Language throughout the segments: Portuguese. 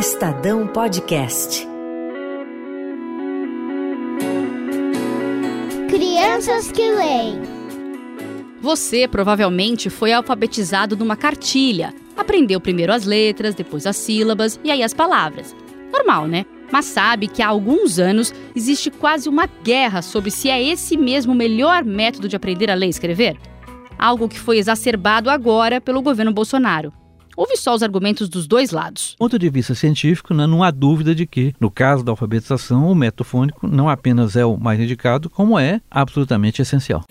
Estadão Podcast. Crianças que leem. Você provavelmente foi alfabetizado numa cartilha. Aprendeu primeiro as letras, depois as sílabas e aí as palavras. Normal, né? Mas sabe que há alguns anos existe quase uma guerra sobre se é esse mesmo o melhor método de aprender a ler e escrever? Algo que foi exacerbado agora pelo governo Bolsonaro. Ouve só os argumentos dos dois lados. Do ponto de vista científico, né, não há dúvida de que, no caso da alfabetização, o método fônico não apenas é o mais indicado, como é absolutamente essencial.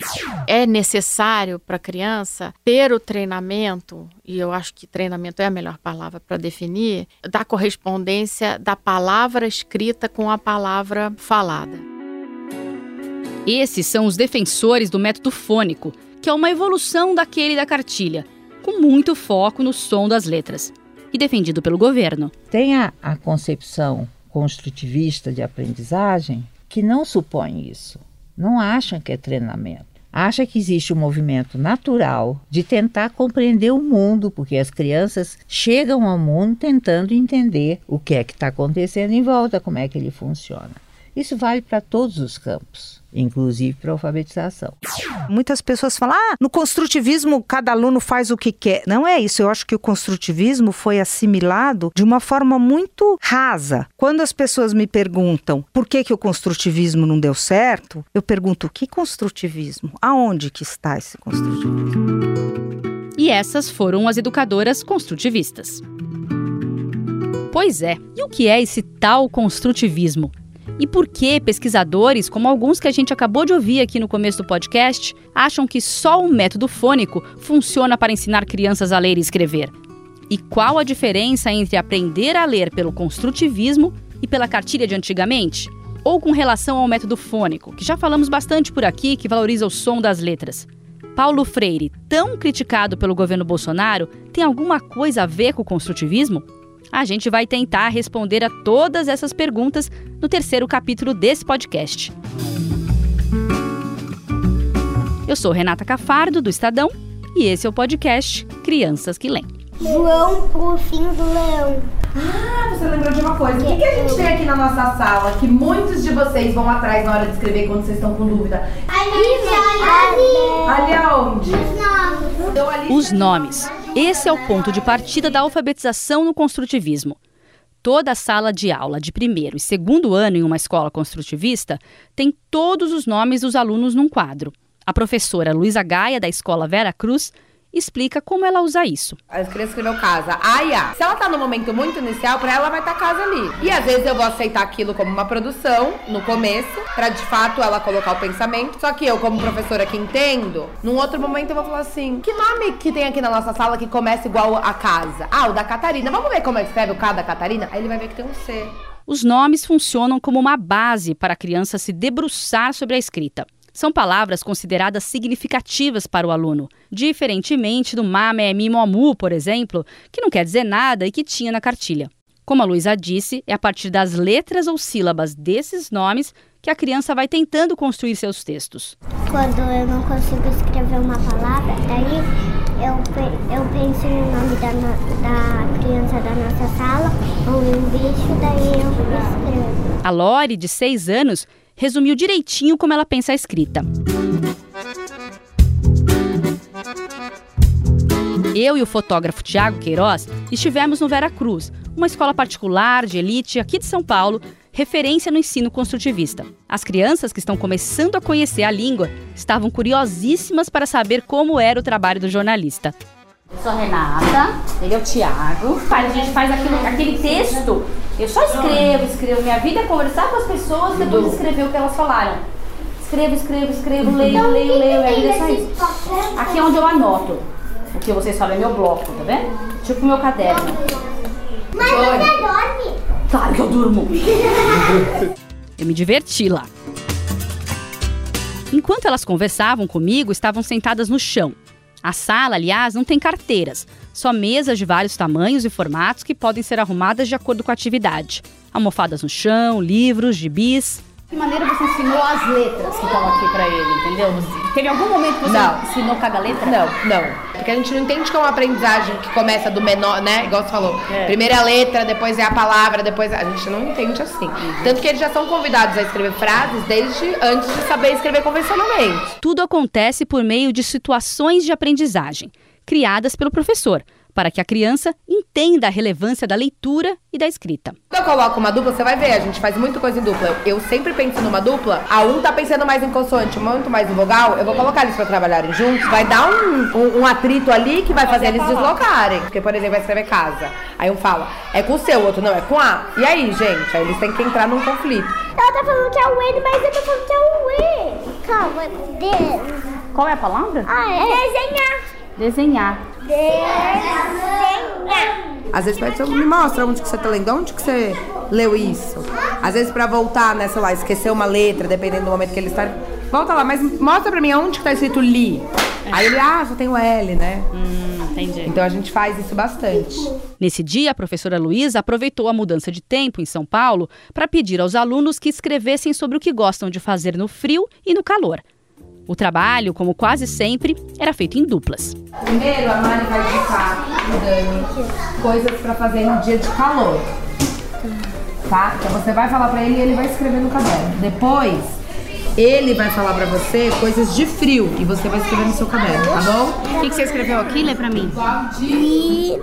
É necessário para a criança ter o treinamento, e eu acho que treinamento é a melhor palavra para definir, da correspondência da palavra escrita com a palavra falada. Esses são os defensores do método fônico, que é uma evolução daquele da cartilha com muito foco no som das letras, e defendido pelo governo. Tem a, a concepção construtivista de aprendizagem que não supõe isso, não acha que é treinamento. Acha que existe um movimento natural de tentar compreender o mundo, porque as crianças chegam ao mundo tentando entender o que é que está acontecendo em volta, como é que ele funciona. Isso vale para todos os campos inclusive para alfabetização. Muitas pessoas falam: ah, no construtivismo cada aluno faz o que quer. Não é isso. Eu acho que o construtivismo foi assimilado de uma forma muito rasa. Quando as pessoas me perguntam por que, que o construtivismo não deu certo, eu pergunto: que construtivismo? Aonde que está esse construtivismo? E essas foram as educadoras construtivistas. Pois é, e o que é esse tal construtivismo? E por que pesquisadores, como alguns que a gente acabou de ouvir aqui no começo do podcast, acham que só o método fônico funciona para ensinar crianças a ler e escrever? E qual a diferença entre aprender a ler pelo construtivismo e pela cartilha de antigamente? Ou com relação ao método fônico, que já falamos bastante por aqui, que valoriza o som das letras? Paulo Freire, tão criticado pelo governo Bolsonaro, tem alguma coisa a ver com o construtivismo? A gente vai tentar responder a todas essas perguntas no terceiro capítulo desse podcast. Eu sou Renata Cafardo, do Estadão, e esse é o podcast Crianças que Lêem. João Fofinho do Leão. Ah, você lembrou de uma coisa. O que, que a gente tem aqui na nossa sala que muitos de vocês vão atrás na hora de escrever quando vocês estão com dúvida? Ali, Ali aonde? Os nomes. Esse é o ponto de partida da alfabetização no construtivismo. Toda sala de aula de primeiro e segundo ano em uma escola construtivista tem todos os nomes dos alunos num quadro. A professora Luísa Gaia, da escola Vera Cruz, explica como ela usa isso. A criança escreveu casa, Aya. Se ela tá no momento muito inicial, para ela vai estar tá casa ali. E às vezes eu vou aceitar aquilo como uma produção no começo, para de fato ela colocar o pensamento. Só que eu, como professora que entendo, num outro momento eu vou falar assim: que nome que tem aqui na nossa sala que começa igual a casa? Ah, o da Catarina. Vamos ver como é que escreve o K da Catarina? Aí ele vai ver que tem um C. Os nomes funcionam como uma base para a criança se debruçar sobre a escrita. São palavras consideradas significativas para o aluno, diferentemente do mame, mimomu, por exemplo, que não quer dizer nada e que tinha na cartilha. Como a Luísa disse, é a partir das letras ou sílabas desses nomes que a criança vai tentando construir seus textos. Quando eu não consigo escrever uma palavra, daí eu, eu penso no nome da, da criança da nossa sala ou um bicho, daí eu escrevo. A Lore, de 6 anos, resumiu direitinho como ela pensa a escrita. Eu e o fotógrafo Tiago Queiroz estivemos no Vera Cruz, uma escola particular de elite aqui de São Paulo, referência no ensino construtivista. As crianças que estão começando a conhecer a língua estavam curiosíssimas para saber como era o trabalho do jornalista. Eu sou a Renata, ele é o Tiago. A gente faz aquilo, aquele texto. Eu só escrevo, escrevo. Minha vida é conversar com as pessoas e depois escrever o que elas falaram. Escrevo, escrevo, escrevo, leio, Então, leio, leio. Minha vida é só isso. Aqui é onde eu anoto. O que vocês falam é meu bloco, tá vendo? Tipo meu caderno. Mas você dorme? Claro que eu durmo. Eu me diverti lá. Enquanto elas conversavam comigo, estavam sentadas no chão. A sala, aliás, não tem carteiras, só mesas de vários tamanhos e formatos que podem ser arrumadas de acordo com a atividade. Almofadas no chão, livros, gibis. Que maneira você ensinou as letras que estão aqui pra ele, entendeu? Você- Teve algum momento que você Não. ensinou cada letra? Não, não. Porque a gente não entende que é uma aprendizagem que começa do menor, né? Igual você falou. É. Primeiro é a letra, depois é a palavra, depois. A gente não entende assim. Tanto que eles já são convidados a escrever frases desde antes de saber escrever convencionalmente. Tudo acontece por meio de situações de aprendizagem, criadas pelo professor, para que a criança entenda a relevância da leitura e da escrita. Quando eu coloco uma dupla, você vai ver, a gente faz muita coisa em dupla. Eu, sempre penso numa dupla, a um tá pensando mais em consoante, muito mais em vogal, eu vou colocar eles pra trabalharem juntos, vai dar um, um, um atrito ali que vai fazer eles deslocarem. Porque, por exemplo, vai escrever casa. Aí um fala, é com o seu, o outro não, é com a. E aí, gente? Aí eles têm que entrar num conflito. Ela tá falando que é o N, mas eu tô falando que é o E. Calma, Deus. Qual é a palavra? Ah, é. Desenhar. Desenhar. Às vezes pede, me mostra onde que você tá lendo, onde que você leu isso. Às vezes pra voltar, né, sei lá, esquecer uma letra, dependendo do momento que ele está. Volta lá, mas mostra pra mim onde que tá escrito li. Aí ele, ah, só tem o L, né? Hum, entendi. Então a gente faz isso bastante. Nesse dia, a professora Luísa aproveitou a mudança de tempo em São Paulo para pedir aos alunos que escrevessem sobre o que gostam de fazer no frio e no calor. O trabalho, como quase sempre, era feito em duplas. Primeiro, a Mari vai digitar pro Dani coisas pra fazer no dia de calor. Tá? Então você vai falar pra ele e ele vai escrever no caderno. Depois, ele vai falar pra você coisas de frio e você vai escrever no seu caderno, tá bom? O que, que você escreveu aqui? Lê pra mim. Vila.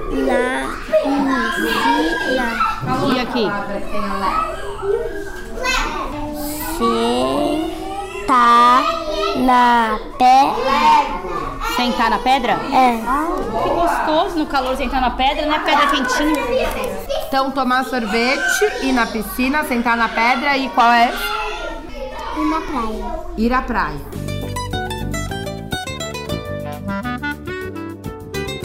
Vila. E aqui? Tá na pé. Sentar na pedra? É. Que gostoso no calor sentar na pedra, né? Pedra quentinha. Então, tomar sorvete, ir na piscina, sentar na pedra e qual é? E na praia. Ir à praia.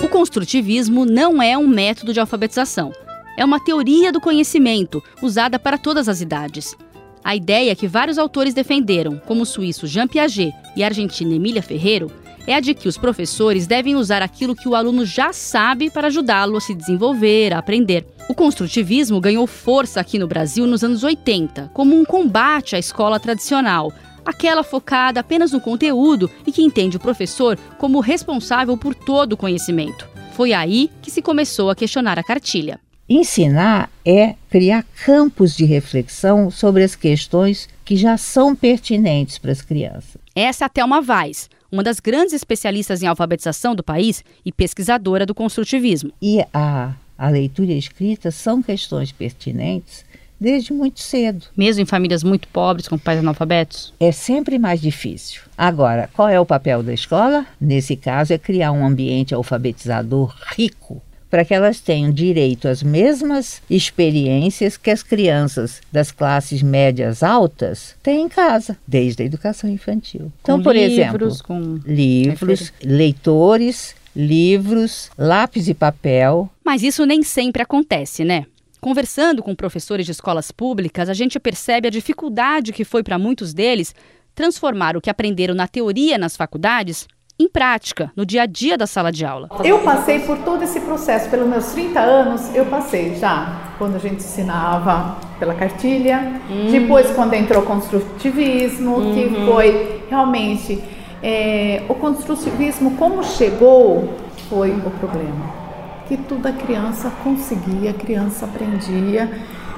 O construtivismo não é um método de alfabetização. É uma teoria do conhecimento usada para todas as idades. A ideia que vários autores defenderam, como o suíço Jean Piaget e a argentina Emília Ferreiro, é a de que os professores devem usar aquilo que o aluno já sabe para ajudá-lo a se desenvolver, a aprender. O construtivismo ganhou força aqui no Brasil nos anos 80, como um combate à escola tradicional, aquela focada apenas no conteúdo e que entende o professor como responsável por todo o conhecimento. Foi aí que se começou a questionar a cartilha. Ensinar é criar campos de reflexão sobre as questões que já são pertinentes para as crianças. Essa é a Thelma Vaz, uma das grandes especialistas em alfabetização do país e pesquisadora do construtivismo. E a, a leitura e a escrita são questões pertinentes desde muito cedo. Mesmo em famílias muito pobres, com pais analfabetos? É sempre mais difícil. Agora, qual é o papel da escola? Nesse caso, é criar um ambiente alfabetizador rico para que elas tenham direito às mesmas experiências que as crianças das classes médias altas têm em casa, desde a educação infantil. Então, Com por livros, exemplo, com livros, leitores, livros, lápis e papel. Mas isso nem sempre acontece, né? Conversando com professores de escolas públicas, a gente percebe a dificuldade que foi para muitos deles transformar o que aprenderam na teoria nas faculdades em prática, no dia a dia da sala de aula. Eu passei por todo esse processo, pelos meus 30 anos, eu passei já, quando a gente ensinava pela cartilha, depois quando entrou o construtivismo, que foi realmente é, o construtivismo como chegou foi o problema. Que tudo a criança conseguia, a criança aprendia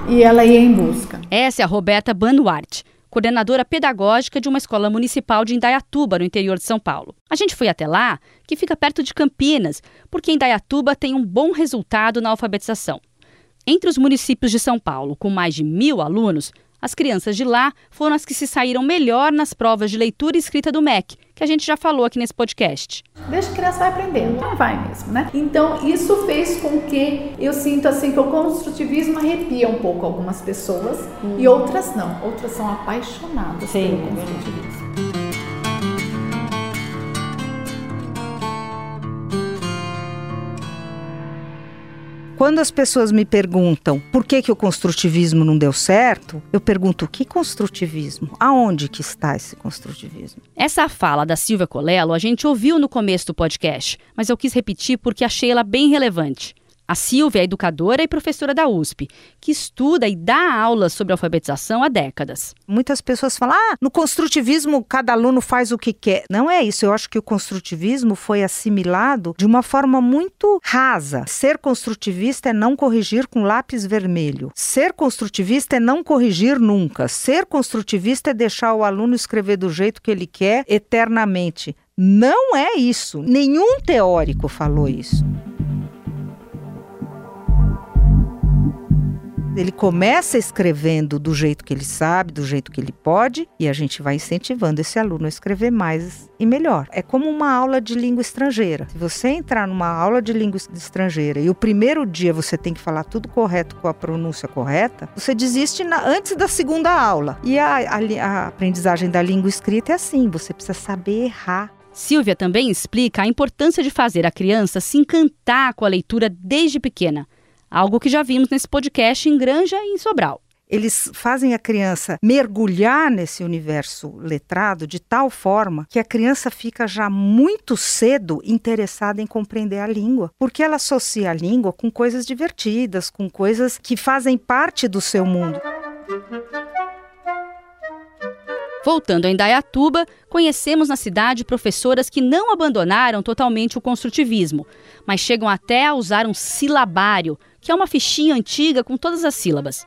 e ela ia em busca. Essa é a Roberta Banuarte, coordenadora pedagógica de uma escola municipal de Indaiatuba, no interior de São Paulo. A gente foi até lá, que fica perto de Campinas, porque Indaiatuba tem um bom resultado na alfabetização. Entre os municípios de São Paulo, com mais de mil alunos, as crianças de lá foram as que se saíram melhor nas provas de leitura e escrita do MEC, que a gente já falou aqui nesse podcast. Deixa a criança vai aprendendo, não vai mesmo, né? Então isso fez com que eu sinto assim que o construtivismo arrepia um pouco algumas pessoas e outras não, outras são apaixonadas pelo construtivismo. Quando as pessoas me perguntam por que, que o construtivismo não deu certo, eu pergunto: que construtivismo? Aonde que está esse construtivismo? Essa fala da Silvia Colello a gente ouviu no começo do podcast, mas eu quis repetir porque achei ela bem relevante. A Silvia é educadora e professora da USP, que estuda e dá aulas sobre alfabetização há décadas. Muitas pessoas falam: ah, no construtivismo cada aluno faz o que quer. Não é isso. Eu acho que o construtivismo foi assimilado de uma forma muito rasa. Ser construtivista é não corrigir com lápis vermelho. Ser construtivista é não corrigir nunca. Ser construtivista é deixar o aluno escrever do jeito que ele quer eternamente. Não é isso. Nenhum teórico falou isso. Ele começa escrevendo do jeito que ele sabe, do jeito que ele pode, e a gente vai incentivando esse aluno a escrever mais e melhor. É como uma aula de língua estrangeira. Se você entrar numa aula de língua estrangeira e o primeiro dia você tem que falar tudo correto com a pronúncia correta, você desiste na, antes da segunda aula. E a, a, a aprendizagem da língua escrita é assim: você precisa saber errar. Silvia também explica a importância de fazer a criança se encantar com a leitura desde pequena algo que já vimos nesse podcast em Granja e em Sobral. Eles fazem a criança mergulhar nesse universo letrado de tal forma que a criança fica já muito cedo interessada em compreender a língua, porque ela associa a língua com coisas divertidas, com coisas que fazem parte do seu mundo. Voltando a Indaiatuba, conhecemos na cidade professoras que não abandonaram totalmente o construtivismo, mas chegam até a usar um silabário, que é uma fichinha antiga com todas as sílabas.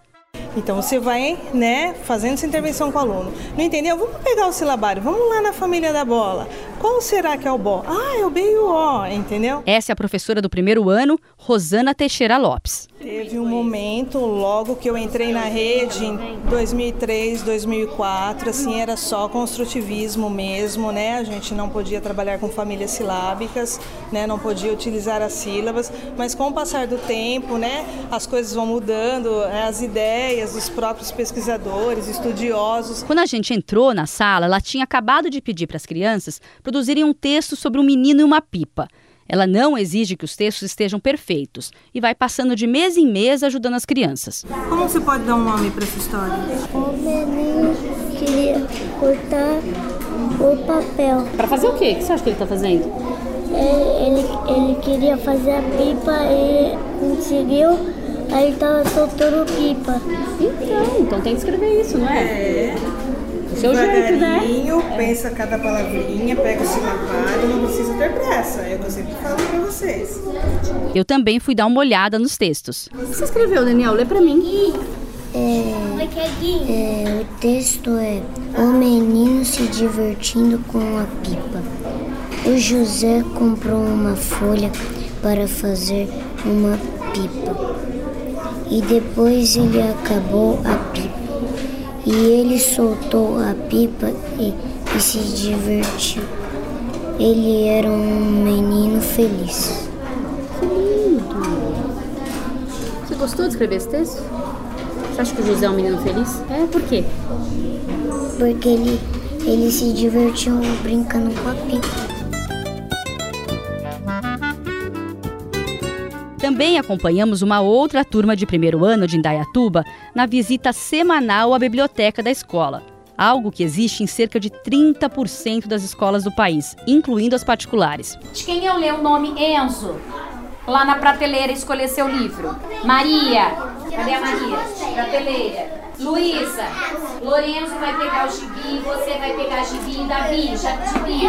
Então você vai, né, fazendo essa intervenção com o aluno. Não entendeu? Vamos pegar o silabário, vamos lá na família da bola. Qual será que é o bó? Ah, é o B e o O, entendeu? Essa é a professora do primeiro ano, Rosana Teixeira Lopes. Teve um momento, logo que eu entrei na rede, em 2003, 2004, assim, era só construtivismo mesmo, né? A gente não podia trabalhar com famílias silábicas, né? Não podia utilizar as sílabas, mas com o passar do tempo, né? As coisas vão mudando, né? as ideias dos próprios pesquisadores, estudiosos. Quando a gente entrou na sala, ela tinha acabado de pedir para as crianças produzirem um texto sobre um menino e uma pipa. Ela não exige que os textos estejam perfeitos e vai passando de mês em mês ajudando as crianças. Como você pode dar um nome para essa história? O menino queria cortar o papel. Para fazer o quê? O que você acha que ele está fazendo? Ele, ele, ele, queria fazer a pipa e conseguiu, aí ele estava soltando pipa. Então, então tem que escrever isso, não é? É seu jeito, né? pensa cada palavrinha, pega o silabário, não precisa ter pressa. É o que eu sempre falo pra vocês. Eu também fui dar uma olhada nos textos. O que você escreveu, Daniel? Lê pra mim. É, é, o texto é O menino se divertindo com a pipa. O José comprou uma folha para fazer uma pipa. E depois ele acabou a pipa. E ele soltou a pipa e, e se divertiu. Ele era um menino feliz. Que lindo! Você gostou de escrever esse texto? Você acha que o José é um menino feliz? É, por quê? Porque ele, ele se divertiu brincando com a pipa. Também acompanhamos uma outra turma de primeiro ano de Indaiatuba na visita semanal à biblioteca da escola. Algo que existe em cerca de 30% das escolas do país, incluindo as particulares. De quem eu ler o nome Enzo? Lá na prateleira escolher seu livro. Maria. Cadê a Maria? Prateleira. Luísa, Lourenço vai pegar o gibi, você vai pegar gibi, Davi, já gibi.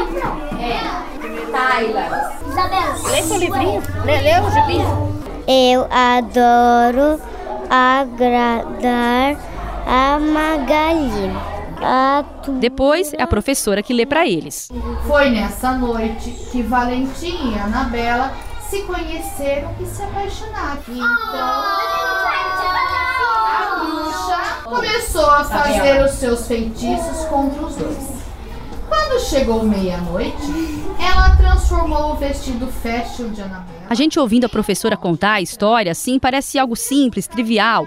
É. Tayla. Isabela. Lê seu livrinho. Lê, lê o gibi. Eu adoro agradar a Magali. A tu... Depois é a professora que lê para eles. Foi nessa noite que Valentim e Anabela se conheceram e se apaixonaram. Então começou a fazer os seus feitiços contra os dois. Quando chegou meia-noite, ela transformou o vestido fértil de Anabela. A gente ouvindo a professora contar a história assim parece algo simples, trivial.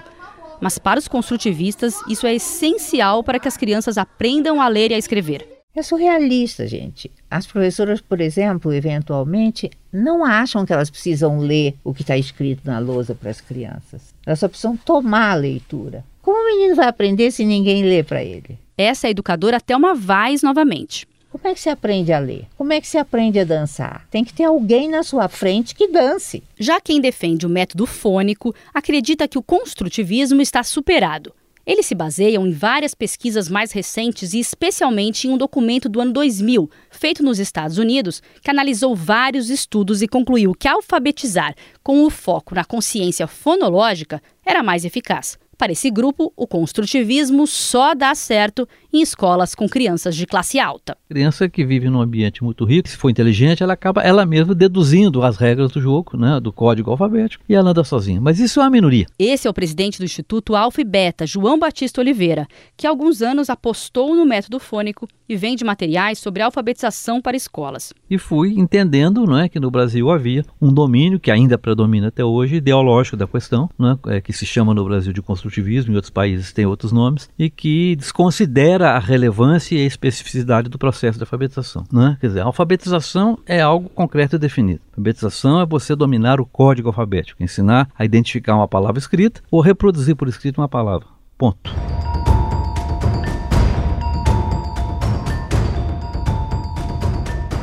Mas para os construtivistas, isso é essencial para que as crianças aprendam a ler e a escrever. É surrealista, gente. As professoras, por exemplo, eventualmente, não acham que elas precisam ler o que está escrito na lousa para as crianças. Elas só precisam tomar a leitura. Como o menino vai aprender se ninguém lê para ele? Essa é a educadora Thelma Vaz novamente. Como é que se aprende a ler? Como é que se aprende a dançar? Tem que ter alguém na sua frente que dance. Já quem defende o método fônico acredita que o construtivismo está superado. Eles se baseiam em várias pesquisas mais recentes e especialmente em um documento do ano 2000, feito nos Estados Unidos, que analisou vários estudos e concluiu que alfabetizar com o foco na consciência fonológica era mais eficaz. Para esse grupo, o construtivismo só dá certo em escolas com crianças de classe alta. Criança que vive num ambiente muito rico, se for inteligente, ela acaba ela mesma deduzindo as regras do jogo, né, do código alfabético, e ela anda sozinha. Mas isso é uma minoria. Esse é o presidente do Instituto Alfa e Beta, João Batista Oliveira, que há alguns anos apostou no método fônico e vende materiais sobre alfabetização para escolas. E fui entendendo não é, que no Brasil havia um domínio que ainda predomina até hoje, ideológico da questão, não é, que se chama no Brasil de construtivismo, em outros países tem outros nomes, e que desconsidera a relevância e a especificidade do processo de alfabetização. Né? Quer dizer, a alfabetização é algo concreto e definido. A alfabetização é você dominar o código alfabético, ensinar a identificar uma palavra escrita ou reproduzir por escrito uma palavra. Ponto.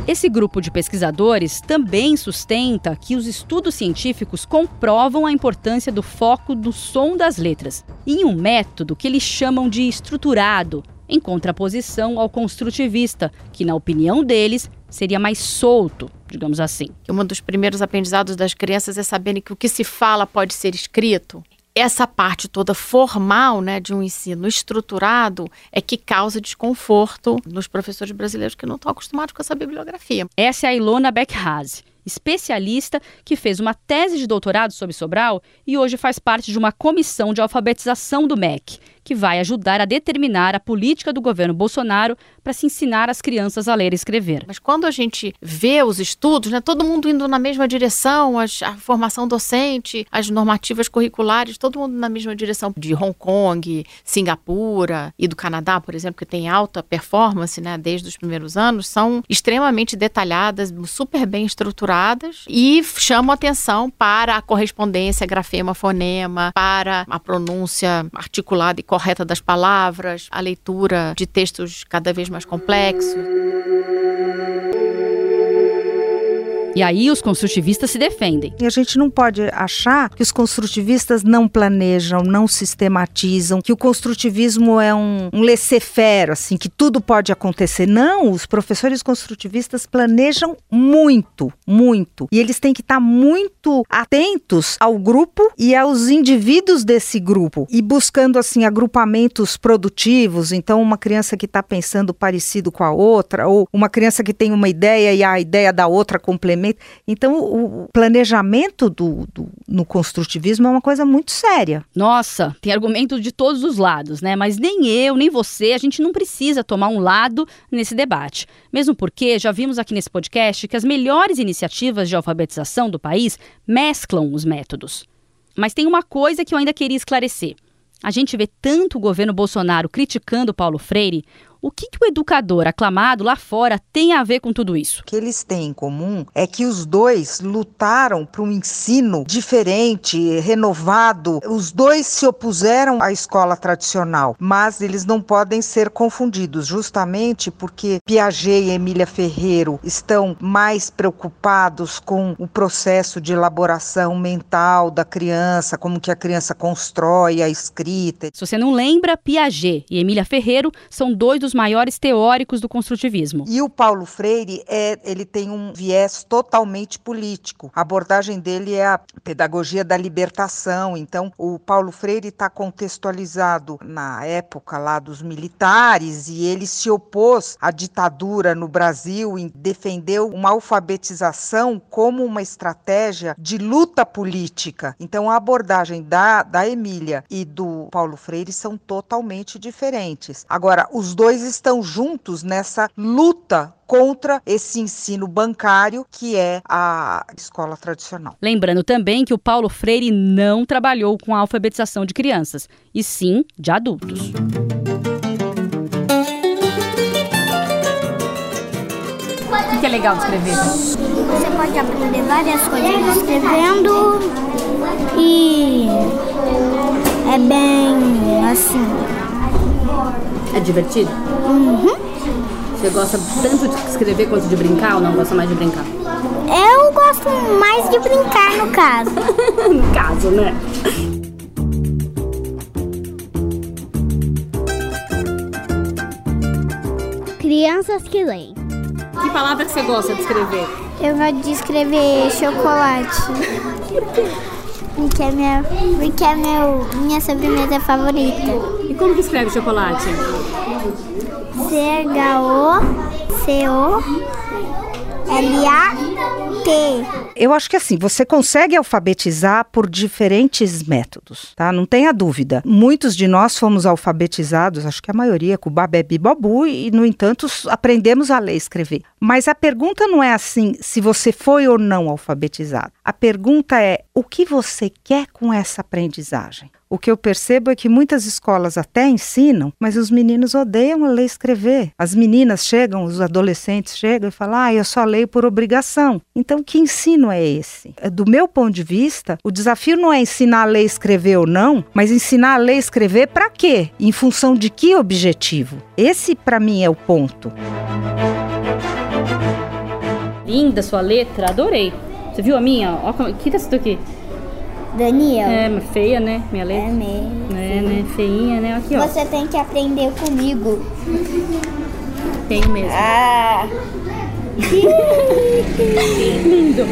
Esse grupo de pesquisadores também sustenta que os estudos científicos comprovam a importância do foco do som das letras em um método que eles chamam de estruturado, em contraposição ao construtivista, que, na opinião deles, seria mais solto, digamos assim. Um dos primeiros aprendizados das crianças é saberem que o que se fala pode ser escrito essa parte toda formal né, de um ensino estruturado é que causa desconforto nos professores brasileiros que não estão acostumados com essa bibliografia. Essa é a Ilona Beckhaz, especialista que fez uma tese de doutorado sobre Sobral e hoje faz parte de uma comissão de alfabetização do MEC, que vai ajudar a determinar a política do governo Bolsonaro para se ensinar as crianças a ler e escrever. Mas quando a gente vê os estudos, né, todo mundo indo na mesma direção, as, a formação docente, as normativas curriculares, todo mundo na mesma direção de Hong Kong, Singapura e do Canadá, por exemplo, que tem alta performance né, desde os primeiros anos, são extremamente detalhadas, super bem estruturadas e chamam atenção para a correspondência grafema-fonema, para a pronúncia articulada e correta das palavras, a leitura de textos cada vez mais complexos. E aí os construtivistas se defendem. E a gente não pode achar que os construtivistas não planejam, não sistematizam, que o construtivismo é um, um laissez-faire, assim, que tudo pode acontecer. Não, os professores construtivistas planejam muito, muito. E eles têm que estar muito atentos ao grupo e aos indivíduos desse grupo e buscando assim agrupamentos produtivos. Então, uma criança que está pensando parecido com a outra, ou uma criança que tem uma ideia e a ideia da outra complementa então, o planejamento do, do, no construtivismo é uma coisa muito séria. Nossa, tem argumento de todos os lados, né? Mas nem eu, nem você, a gente não precisa tomar um lado nesse debate. Mesmo porque já vimos aqui nesse podcast que as melhores iniciativas de alfabetização do país mesclam os métodos. Mas tem uma coisa que eu ainda queria esclarecer. A gente vê tanto o governo Bolsonaro criticando Paulo Freire, o que, que o educador aclamado lá fora tem a ver com tudo isso? O que eles têm em comum é que os dois lutaram para um ensino diferente, renovado. Os dois se opuseram à escola tradicional, mas eles não podem ser confundidos, justamente porque Piaget e Emília Ferreiro estão mais preocupados com o processo de elaboração mental da criança, como que a criança constrói a escrita. Se você não lembra, Piaget e Emília Ferreiro são dois dos dos maiores teóricos do construtivismo. E o Paulo Freire é, ele tem um viés totalmente político. A abordagem dele é a pedagogia da libertação. Então, o Paulo Freire está contextualizado na época lá dos militares e ele se opôs à ditadura no Brasil e defendeu uma alfabetização como uma estratégia de luta política. Então, a abordagem da, da Emília e do Paulo Freire são totalmente diferentes. Agora, os dois dois estão juntos nessa luta contra esse ensino bancário que é a escola tradicional. Lembrando também que o Paulo Freire não trabalhou com a alfabetização de crianças, e sim de adultos. O que é legal de escrever? Você pode aprender várias coisas escrevendo e é bem assim é divertido? Uhum. Você gosta tanto de escrever quanto de brincar ou não gosta mais de brincar? Eu gosto mais de brincar, no caso. no caso, né? Crianças que leem. Que palavra que você gosta de escrever? Eu gosto de escrever chocolate. Porque é, minha, porque é meu, minha sobremesa favorita. E como que escreve chocolate? C-H-O-C-O-L-A-T. Eu acho que assim, você consegue alfabetizar por diferentes métodos, tá? Não tenha dúvida. Muitos de nós fomos alfabetizados, acho que a maioria, com babebi babu, e, no entanto, aprendemos a ler e escrever. Mas a pergunta não é assim se você foi ou não alfabetizado. A pergunta é o que você quer com essa aprendizagem? O que eu percebo é que muitas escolas até ensinam, mas os meninos odeiam ler e escrever. As meninas chegam, os adolescentes chegam e falam: ah, eu só leio por obrigação. Então, que ensino é esse? Do meu ponto de vista, o desafio não é ensinar a ler escrever ou não, mas ensinar a ler e escrever para quê? Em função de que objetivo? Esse, para mim, é o ponto. Linda sua letra, adorei. Você viu a minha? Olha que tá escrito aqui. Daniel. É, feia, né? Minha letra. É mesmo. É, né? Feinha, né? Aqui, ó. Você tem que aprender comigo. Tenho mesmo. Ah. Lindo.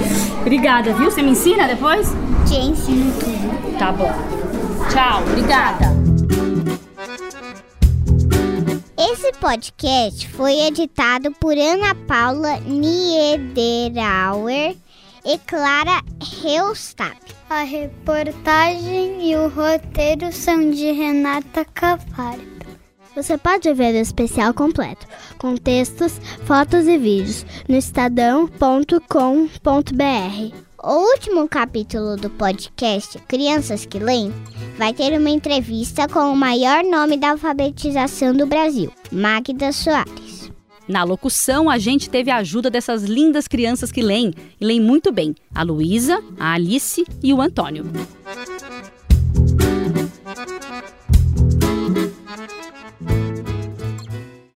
Obrigada, viu? Você me ensina depois? Te ensino tudo. Tá bom. Tchau, obrigada. Esse podcast foi editado por Ana Paula Niederauer e Clara Reustap. A reportagem e o roteiro são de Renata Cafardo. Você pode ver o especial completo, com textos, fotos e vídeos, no estadão.com.br. O último capítulo do podcast Crianças que Leem vai ter uma entrevista com o maior nome da alfabetização do Brasil, Magda Soares. Na locução, a gente teve a ajuda dessas lindas crianças que leem, e leem muito bem: a Luísa, a Alice e o Antônio.